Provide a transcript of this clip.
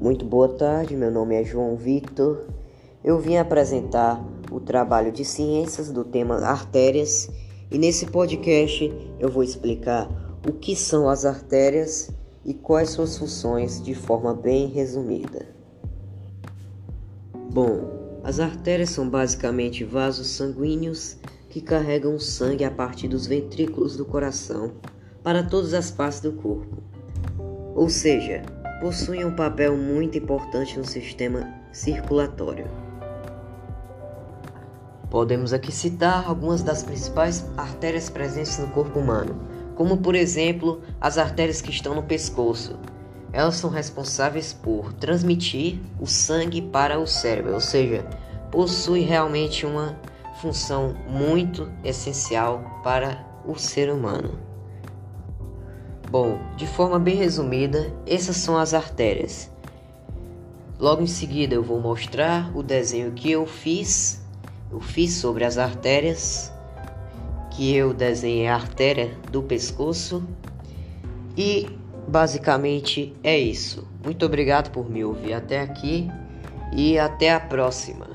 Muito boa tarde, meu nome é João Victor. Eu vim apresentar o trabalho de ciências do tema artérias e nesse podcast eu vou explicar o que são as artérias e quais suas funções de forma bem resumida. Bom, as artérias são basicamente vasos sanguíneos que carregam sangue a partir dos ventrículos do coração para todas as partes do corpo. Ou seja, possuem um papel muito importante no sistema circulatório. Podemos aqui citar algumas das principais artérias presentes no corpo humano, como por exemplo as artérias que estão no pescoço. Elas são responsáveis por transmitir o sangue para o cérebro, ou seja, possui realmente uma função muito essencial para o ser humano. Bom, de forma bem resumida, essas são as artérias. Logo em seguida eu vou mostrar o desenho que eu fiz. Eu fiz sobre as artérias, que eu desenhei a artéria do pescoço. E basicamente é isso. Muito obrigado por me ouvir até aqui e até a próxima.